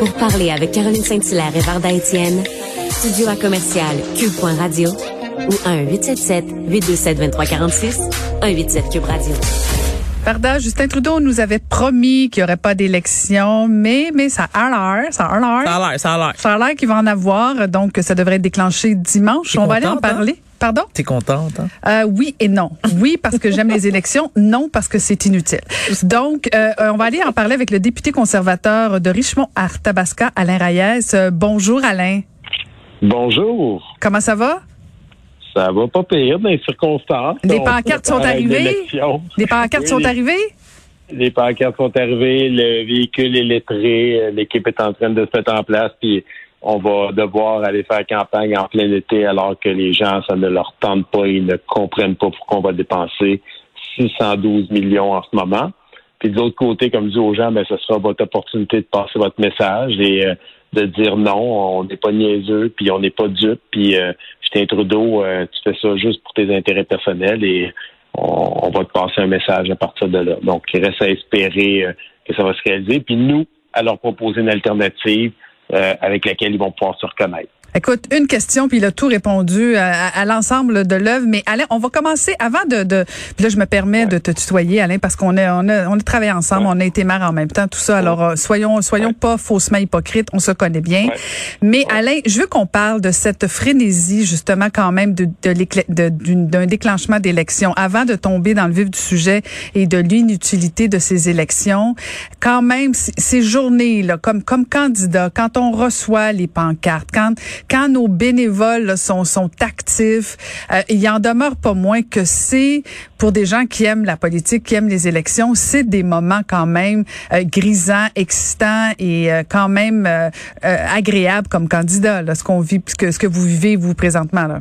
Pour parler avec Caroline Saint-Hilaire et Varda Étienne, studio à commercial cube.radio ou 1-877-827-2346, 187 Cube Radio. Varda, Justin Trudeau nous avait promis qu'il n'y aurait pas d'élection, mais, mais ça a l'air, ça a l'air. Ça a l'air, ça a l'air. Ça a l'air qu'il va en avoir, donc ça devrait être déclenché dimanche. On va aller en hein? parler. Pardon? T'es contente, hein? Euh, oui et non. Oui parce que j'aime les élections, non parce que c'est inutile. Donc, euh, on va aller en parler avec le député conservateur de Richmond-Arthabasca, Alain Reyes. Euh, bonjour Alain. Bonjour. Comment ça va? Ça va pas pire dans les circonstances. Les On pancartes sont arrivées? Les pancartes Oui, sont les- arrivées? Les pancartes sont arrivées, le véhicule est lettré, euh, l'équipe est en train de se mettre en place, puis on va devoir aller faire campagne en plein été alors que les gens, ça ne leur tente pas, ils ne comprennent pas pourquoi on va dépenser 612 millions en ce moment. Puis de l'autre côté, comme je dis aux gens, ben, ce sera votre opportunité de passer votre message et euh, de dire non, on n'est pas niaiseux, puis on n'est pas dupe, puis euh, Justin Trudeau, euh, tu fais ça juste pour tes intérêts personnels et on, on va te passer un message à partir de là. Donc, il reste à espérer euh, que ça va se réaliser, puis nous, à leur proposer une alternative euh, avec laquelle ils vont pouvoir se reconnaître. Écoute, une question, puis il a tout répondu à, à- à l'ensemble de l'œuvre. Mais Alain, on va commencer avant de, de puis là, je me permets de te tutoyer, Alain, parce qu'on a, on a, on a travaillé ensemble, on a été maire en même temps, tout ça. Alors, euh, soyons, soyons pas faussement hypocrites, on se connaît bien. Ouais. Mais Alain, je veux qu'on parle de cette frénésie, justement, quand même, de, de d'un déclenchement d'élections. Avant de tomber dans le vif du sujet et de l'inutilité de ces élections, quand même, ces journées-là, comme, comme candidat, quand on reçoit les pancartes, quand, quand nos bénévoles là, sont, sont actifs, euh, il en demeure pas moins que c'est, pour des gens qui aiment la politique, qui aiment les élections, c'est des moments quand même euh, grisants, excitants et euh, quand même euh, euh, agréables comme candidat, là, ce qu'on vit, ce que, ce que vous vivez, vous, présentement. Là.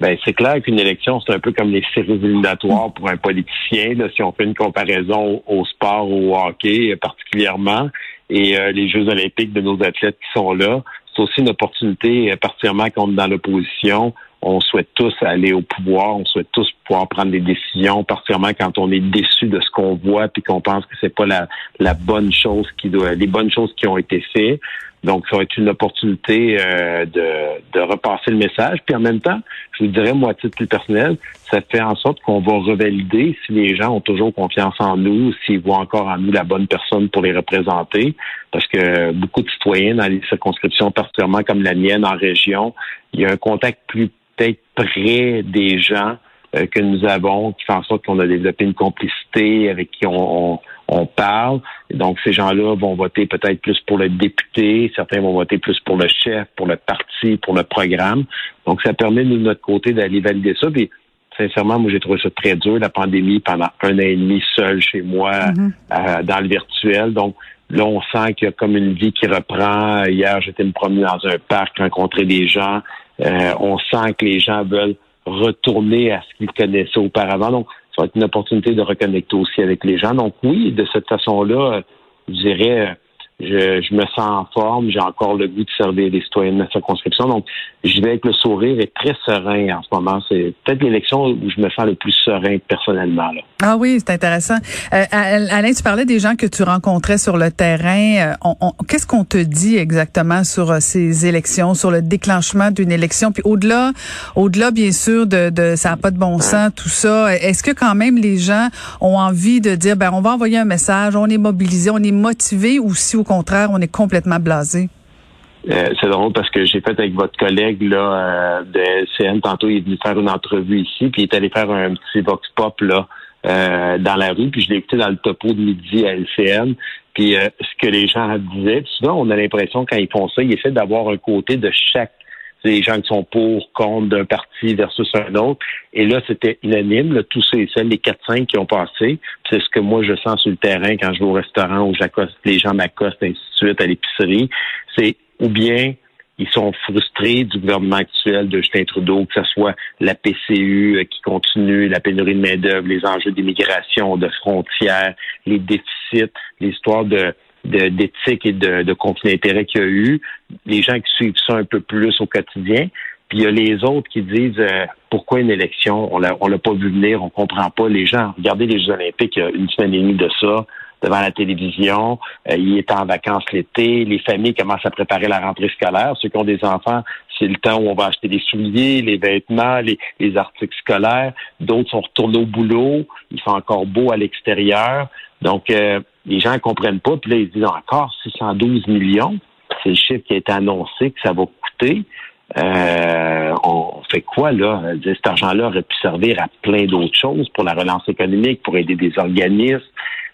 Ben, c'est clair qu'une élection, c'est un peu comme les séries éliminatoires pour un politicien, là, si on fait une comparaison au, au sport ou au hockey euh, particulièrement, et euh, les Jeux olympiques de nos athlètes qui sont là. C'est aussi une opportunité, euh, particulièrement quand on est dans l'opposition. On souhaite tous aller au pouvoir, on souhaite tous prendre des décisions, particulièrement quand on est déçu de ce qu'on voit puis qu'on pense que c'est pas la, la bonne chose qui doit, les bonnes choses qui ont été faites. Donc, ça va être une opportunité euh, de, de repasser le message. Puis en même temps, je vous dirais, moi, à titre plus personnel, ça fait en sorte qu'on va revalider si les gens ont toujours confiance en nous, s'ils voient encore en nous la bonne personne pour les représenter. Parce que beaucoup de citoyens dans les circonscriptions, particulièrement comme la mienne en région, il y a un contact plus peut-être près des gens euh, que nous avons, qui fait en sorte qu'on a développé une complicité avec qui on, on, on parle. Et donc, ces gens-là vont voter peut-être plus pour le député, certains vont voter plus pour le chef, pour le parti, pour le programme. Donc, ça permet, nous, de notre côté, d'aller valider ça. Puis, sincèrement, moi, j'ai trouvé ça très dur, la pandémie, pendant un an et demi seul chez moi, euh, dans le virtuel. Donc, là, on sent qu'il y a comme une vie qui reprend. Hier, j'étais me promener dans un parc, rencontrer des gens. Euh, on sent que les gens veulent retourner à ce qu'ils connaissaient auparavant. Donc, ça va être une opportunité de reconnecter aussi avec les gens. Donc, oui, de cette façon-là, je dirais, je, je me sens en forme, j'ai encore le goût de servir les citoyens de ma circonscription. Donc, je vais avec le sourire et très serein en ce moment. C'est peut-être l'élection où je me sens le plus serein personnellement. Là. Ah oui, c'est intéressant. Euh, Alain, tu parlais des gens que tu rencontrais sur le terrain. Euh, qu'est-ce qu'on te dit exactement sur euh, ces élections, sur le déclenchement d'une élection? Puis au-delà, au-delà, bien sûr, de, de ça n'a pas de bon sens, tout ça, est-ce que quand même les gens ont envie de dire, ben on va envoyer un message, on est mobilisé, on est motivé, ou si au contraire, on est complètement blasé? Euh, c'est drôle parce que j'ai fait avec votre collègue là euh, de LCN tantôt, il est venu faire une entrevue ici, puis il est allé faire un petit vox pop là euh, dans la rue, puis je l'ai écouté dans le topo de midi à LCN. Puis ce que les gens disaient, souvent on a l'impression quand ils font ça, ils essaient d'avoir un côté de chaque des gens qui sont pour, contre d'un parti versus un autre. Et là, c'était unanime, là, tous ces celles, les 4-5 qui ont passé. C'est ce que moi, je sens sur le terrain quand je vais au restaurant où j'accoste, les gens m'accostent, ainsi de suite, à l'épicerie. C'est ou bien ils sont frustrés du gouvernement actuel de Justin Trudeau, que ce soit la PCU euh, qui continue, la pénurie de main-d'œuvre, les enjeux d'immigration, de frontières, les déficits, l'histoire de d'éthique et de, de conflit d'intérêt qu'il y a eu, les gens qui suivent ça un peu plus au quotidien. Puis il y a les autres qui disent euh, pourquoi une élection, on l'a on l'a pas vu venir, on comprend pas. Les gens, regardez les Jeux olympiques une semaine et demie de ça, devant la télévision, euh, il est en vacances l'été, les familles commencent à préparer la rentrée scolaire. Ceux qui ont des enfants, c'est le temps où on va acheter des souliers, les vêtements, les, les articles scolaires. D'autres sont retournés au boulot, il fait encore beau à l'extérieur. Donc, euh, les gens ne comprennent pas. Puis là, ils disent encore 612 millions. C'est le chiffre qui a été annoncé que ça va coûter. Euh, on fait quoi là? Cet argent-là aurait pu servir à plein d'autres choses pour la relance économique, pour aider des organismes.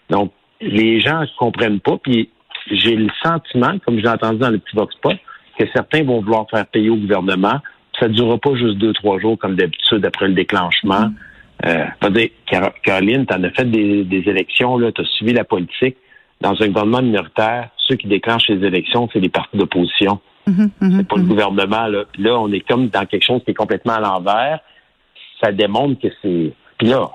Donc, les gens ne comprennent pas. Puis j'ai le sentiment, comme j'ai entendu dans le petit Vox Pop, que certains vont vouloir faire payer au gouvernement. Ça ne durera pas juste deux, trois jours comme d'habitude après le déclenchement. Euh, dire, Caroline, tu en as fait des, élections, tu as suivi la politique. Dans un gouvernement minoritaire, ceux qui déclenchent les élections, c'est les partis d'opposition. Mm-hmm, mm-hmm, c'est pas le mm-hmm. gouvernement. Là. Puis là, on est comme dans quelque chose qui est complètement à l'envers. Ça démontre que c'est. Puis là,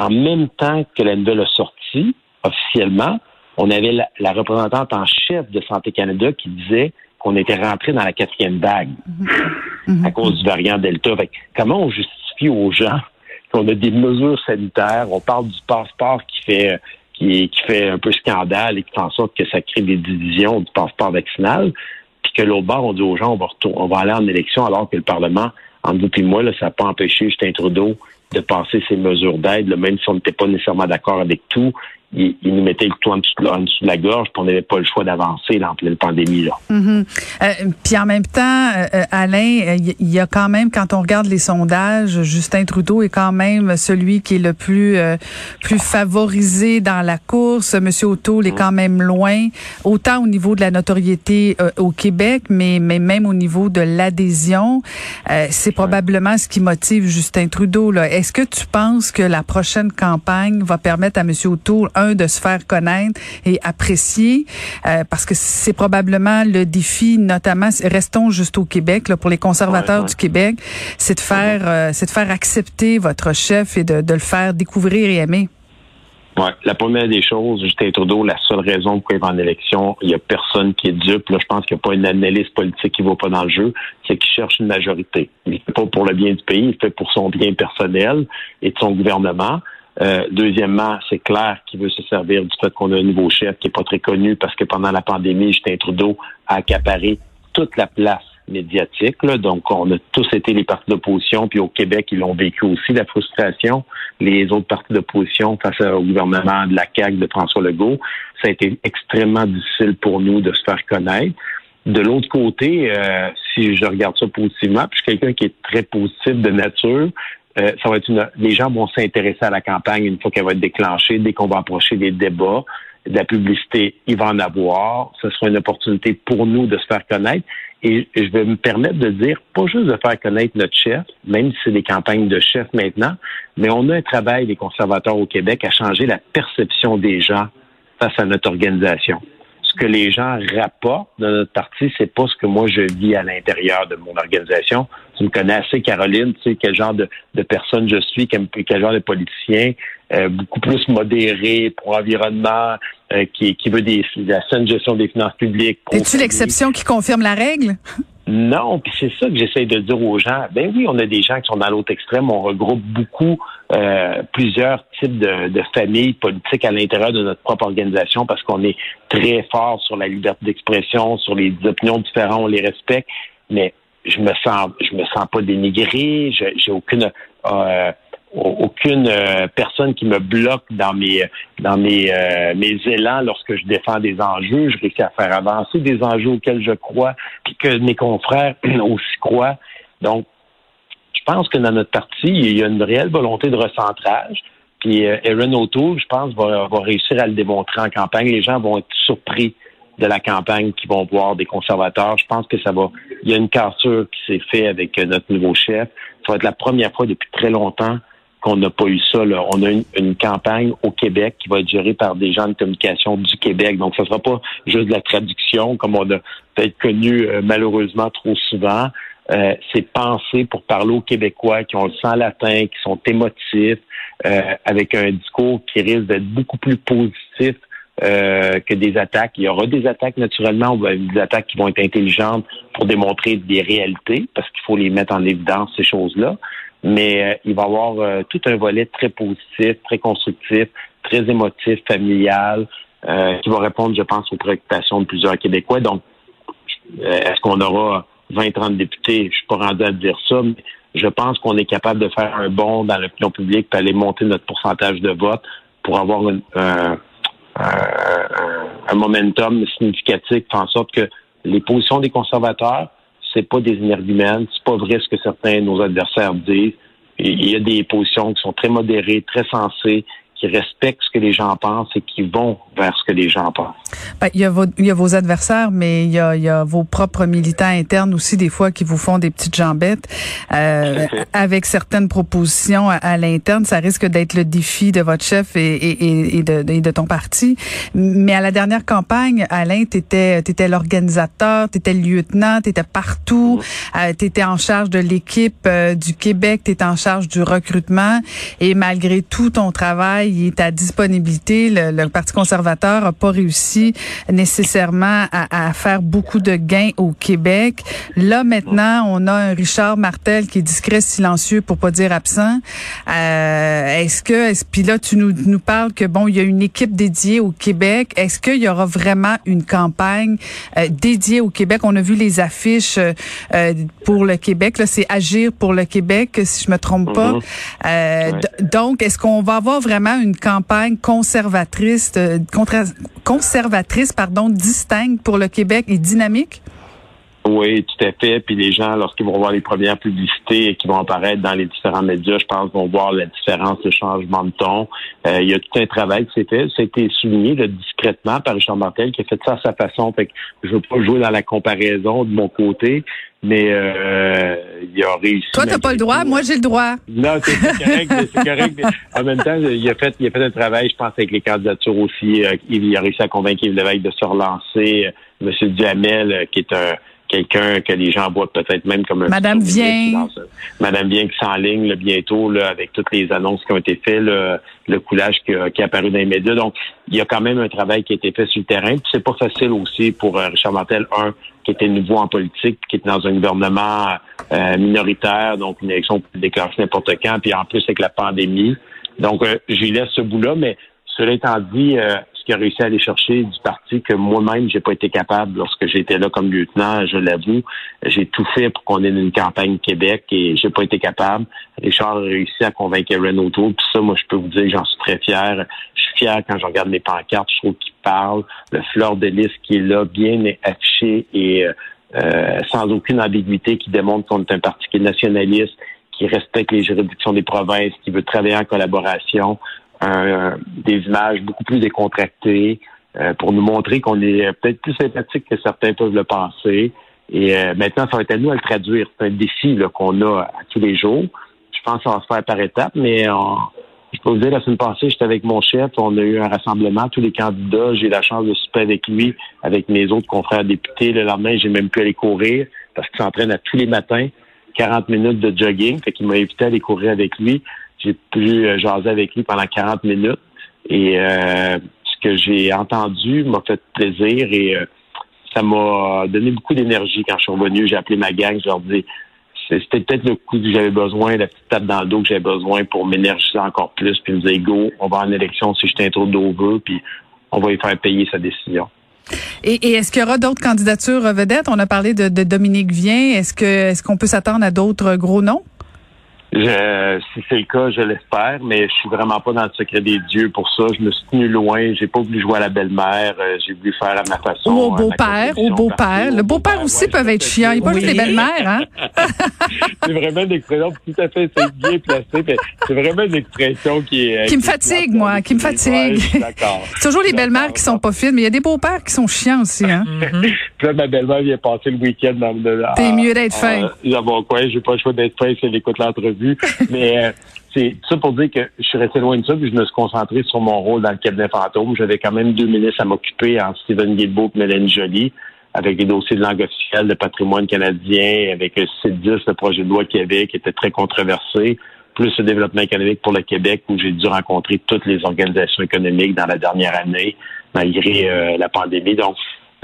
en même temps que la nouvelle a sorti, officiellement, on avait la, représentante en chef de Santé Canada qui disait qu'on était rentré dans la quatrième vague à cause du variant Delta. comment on justifie aux gens qu'on a des mesures sanitaires, on parle du passeport qui fait qui, fait un peu scandale et qui fait en sorte que ça crée des divisions du passeport vaccinal, puis que l'autre bord, on dit aux gens, on va, on aller en élection alors que le Parlement, en vous et moi, là, ça n'a pas empêché Justin Trudeau de passer ces mesures d'aide, même si on n'était pas nécessairement d'accord avec tout il, nous mettait le couteau en dessous, de la gorge, puis on n'avait pas le choix d'avancer en pleine pandémie. Là. Mm-hmm. Euh, puis en même temps, euh, euh, Alain, il y a quand même, quand on regarde les sondages, Justin Trudeau est quand même celui qui est le plus plus favorisé dans la course. Monsieur O'Toole est mm. quand même loin, autant au niveau de la notoriété au Québec, mais, mais même au niveau de l'adhésion. C'est probablement ce qui motive Justin Trudeau. Est-ce que tu penses que la prochaine campagne va permettre à Monsieur O'Toole, de se faire connaître et apprécier, euh, parce que c'est probablement le défi, notamment, restons juste au Québec, là, pour les conservateurs du Québec, c'est de faire, euh, c'est de faire accepter votre chef et de, de le faire découvrir et aimer. Ouais. La première des choses, Justin Trudeau, la seule raison pour il va en élection, il n'y a personne qui est dupe. Là, je pense qu'il n'y a pas une analyse politique qui ne va pas dans le jeu. C'est qu'il cherche une majorité. Il ne fait pas pour le bien du pays, il fait pour son bien personnel et de son gouvernement. Euh, deuxièmement, c'est clair qu'il veut se servir du fait qu'on a un nouveau chef qui est pas très connu parce que pendant la pandémie, Justin Trudeau a accaparé toute la place médiatique. Donc, on a tous été les partis d'opposition, puis au Québec, ils l'ont vécu aussi, la frustration. Les autres partis d'opposition face au gouvernement de la CAQ de François Legault, ça a été extrêmement difficile pour nous de se faire connaître. De l'autre côté, euh, si je regarde ça positivement, puis je suis quelqu'un qui est très positif de nature, euh, ça une, les gens vont s'intéresser à la campagne une fois qu'elle va être déclenchée, dès qu'on va approcher des débats, de la publicité, il va en avoir. Ce sera une opportunité pour nous de se faire connaître. Et je vais me permettre de dire, pas juste de faire connaître notre chef, même si c'est des campagnes de chef maintenant, mais on a un travail des conservateurs au Québec à changer la perception des gens face à notre organisation que les gens rapportent de notre parti, c'est pas ce que moi je vis à l'intérieur de mon organisation. Tu me connais assez, Caroline, tu sais quel genre de, personne je suis, quel, genre de politicien, euh, beaucoup plus modéré, pour environnement, euh, qui, qui veut des, la saine gestion des finances publiques. Es-tu l'exception qui confirme la règle? Non, puis c'est ça que j'essaie de dire aux gens. Ben oui, on a des gens qui sont dans l'autre extrême. On regroupe beaucoup, euh, plusieurs types de, de, familles politiques à l'intérieur de notre propre organisation parce qu'on est très fort sur la liberté d'expression, sur les opinions différentes, on les respecte. Mais je me sens, je me sens pas dénigré. J'ai aucune euh, aucune euh, personne qui me bloque dans mes dans mes euh, mes élans lorsque je défends des enjeux. Je réussis à faire avancer des enjeux auxquels je crois, puis que mes confrères aussi croient. Donc, je pense que dans notre parti, il y a une réelle volonté de recentrage. Puis Aaron O'Toole, je pense, va, va réussir à le démontrer en campagne. Les gens vont être surpris de la campagne qui vont voir des conservateurs. Je pense que ça va. Il y a une cassure qui s'est faite avec notre nouveau chef. Ça va être la première fois depuis très longtemps qu'on n'a pas eu ça. Là. On a une, campagne au Québec qui va être gérée par des gens de communication du Québec. Donc, ce ne sera pas juste de la traduction, comme on a peut-être connu euh, malheureusement trop souvent. Euh, c'est pensé pour parler aux Québécois qui ont le sang latin, qui sont émotifs, euh, avec un discours qui risque d'être beaucoup plus positif que des attaques. Il y aura des attaques naturellement, des attaques qui vont être intelligentes pour démontrer des réalités, parce qu'il faut les mettre en évidence, ces choses-là mais euh, il va y avoir euh, tout un volet très positif, très constructif, très émotif, familial, euh, qui va répondre, je pense, aux préoccupations de plusieurs Québécois. Donc, est-ce qu'on aura 20-30 députés? Je suis pas rendu à dire ça, mais je pense qu'on est capable de faire un bond dans l'opinion publique pour aller monter notre pourcentage de vote pour avoir un, un momentum significatif, faire en sorte que les positions des conservateurs, c'est pas des énergumènes, c'est pas vrai ce que certains de nos adversaires disent. Il y a des positions qui sont très modérées, très sensées, qui respectent ce que les gens pensent et qui vont vers ce que les gens pensent. Ben, il, y a vos, il y a vos adversaires, mais il y, a, il y a vos propres militants internes aussi, des fois, qui vous font des petites jambettes. Euh, avec certaines propositions à, l'interne, ça risque d'être le défi de votre chef et, et, et, de, et, de, ton parti. Mais à la dernière campagne, Alain, tu étais, étais l'organisateur, tu étais le lieutenant, tu étais partout, euh, tu étais en charge de l'équipe euh, du Québec, tu étais en charge du recrutement. Et malgré tout ton travail, il est à disponibilité. Le, Parti conservateur n'a pas réussi nécessairement à, faire beaucoup de gains au Québec. Là, maintenant, on a un Richard Martel qui est discret, silencieux, pour pas dire absent. Euh, est-ce que, est puis là, tu nous, nous parles que bon, il y a une équipe dédiée au Québec. Est-ce qu'il y aura vraiment une campagne euh, dédiée au Québec? On a vu les affiches euh, pour le Québec. Là, c'est Agir pour le Québec, si je me trompe pas. Mm-hmm. Donc, est-ce qu'on va avoir vraiment une campagne conservatrice, euh, conservatrice, pardon, distincte pour le Québec et dynamique? Oui, tout à fait. Puis les gens, lorsqu'ils vont voir les premières publicités qui vont apparaître dans les différents médias, je pense, vont voir la différence, le changement de ton. Euh, il y a tout un travail qui s'est fait. Ça a été souligné discrètement par Richard Martel, qui a fait ça à sa façon. Fait que je veux pas jouer dans la comparaison de mon côté, mais euh, il a réussi. Toi, t'as pas le droit, moi j'ai le droit. Non, c'est correct, c'est correct. en même temps, il a fait, il a fait un travail, je pense, avec les candidatures aussi. Euh, il a réussi à convaincre Yves Lévesque de se relancer. Monsieur Duhamel, qui est un quelqu'un que les gens voient peut-être même comme un Madame vient Madame vient qui s'enligne bientôt là, avec toutes les annonces qui ont été faites, le coulage qui, qui, est apparu dans les médias. Donc, il y a quand même un travail qui a été fait sur le terrain. Puis c'est pas facile aussi pour euh, Richard Martel, un, qui était nouveau en politique, qui était dans un gouvernement euh, minoritaire, donc une élection peut déclencher n'importe quand, puis en plus avec la pandémie. Donc, euh, j'y laisse ce bout-là, mais cela étant dit, qui a réussi à aller chercher du parti que moi-même, j'ai pas été capable lorsque j'étais là comme lieutenant, je l'avoue. J'ai tout fait pour qu'on ait une campagne Québec et j'ai pas été capable. Richard a réussi à convaincre Renault Tour. Puis ça, moi, je peux vous dire j'en suis très fier. Je suis fier quand je regarde mes pancartes, je trouve qu'il parle. Le fleur de lys qui est là, bien affiché et euh, sans aucune ambiguïté, qui démontre qu'on est un parti qui est nationaliste, qui respecte les juridictions des provinces, qui veut travailler en collaboration des images beaucoup plus décontractées euh, pour nous montrer qu'on est peut-être plus sympathique que certains peuvent le penser. Et euh, maintenant, ça va être à nous à le traduire. C'est un défi qu'on a à tous les jours. Je pense ça va se faire par étapes, mais je peux vous dire, la semaine passée, j'étais avec mon chef, on a eu un rassemblement, tous les candidats, j'ai eu la chance de souper avec lui, avec mes autres confrères députés. Le lendemain, j'ai même pu aller courir parce qu'il s'entraîne à tous les matins, 40 minutes de jogging, fait qu'il m'a invité à aller courir avec lui. J'ai pu euh, jaser avec lui pendant 40 minutes. Et euh, ce que j'ai entendu m'a fait plaisir et euh, ça m'a donné beaucoup d'énergie quand je suis revenu. J'ai appelé ma gang, je leur dis c'était peut-être le coup que j'avais besoin, la petite tape dans le dos que j'avais besoin pour m'énergiser encore plus, puis me dire go, on va en élection si je t'intro d'over, puis on va y faire payer sa décision. Et, est-ce qu'il y aura d'autres candidatures vedettes? On a parlé de, de Dominique Vien. Est-ce que est-ce qu'on peut s'attendre à d'autres gros noms? Je, si c'est le cas, je l'espère, mais je suis vraiment pas dans le secret des dieux pour ça. Je me suis tenu loin. J'ai pas voulu jouer à la belle-mère. Euh, j'ai voulu faire à ma façon. Ou au beau-père. Au beau-père. Le beau-père aussi peut être chiant. Il pas juste les belles-mères, hein? c'est vraiment une expression tout à fait bien placée. C'est vraiment une expression qui est. Qui me fatigue, moi. Qui me fatigue. D'accord. c'est toujours les belles-mères qui sont pas fines, mais il y a des beaux-pères qui sont chiants aussi, hein? Mm-hmm. Puis là, ma belle-mère vient passer le week-end dans le. T'es mieux d'être fin. D'abord quoi? J'ai pas le choix d'être fin si elle écoute l'entrevue. Mais euh, c'est ça pour dire que je suis resté loin de ça, puis je me suis concentré sur mon rôle dans le cabinet fantôme. J'avais quand même deux ministres à m'occuper, en Stephen Guilbeault et Mélanie Joly, avec les dossiers de langue officielle, de patrimoine canadien, avec le CIT-10, le projet de loi Québec, qui était très controversé, plus le développement économique pour le Québec, où j'ai dû rencontrer toutes les organisations économiques dans la dernière année, malgré euh, la pandémie. Donc,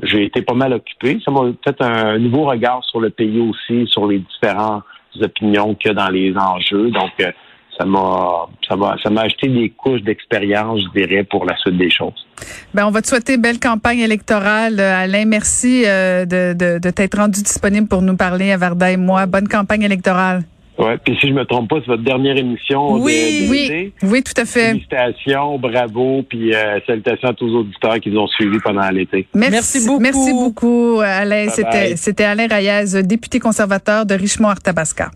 j'ai été pas mal occupé. Ça m'a fait un nouveau regard sur le pays aussi, sur les différents opinions a dans les enjeux. Donc, euh, ça m'a ça m'a ça m'a acheté des couches d'expérience, je dirais, pour la suite des choses. Ben, on va te souhaiter belle campagne électorale, euh, Alain. Merci euh, de, de, de t'être rendu disponible pour nous parler à Varda et moi. Bonne campagne électorale. Oui, puis si je me trompe pas, c'est votre dernière émission. Oui, oui, oui, tout à fait. Félicitations, bravo, puis salutations à tous les auditeurs qui nous ont suivis pendant l'été. Merci, beaucoup. Merci beaucoup, Alain. C'était, c'était Alain Rayez, député conservateur de Richemont-Arthabasca.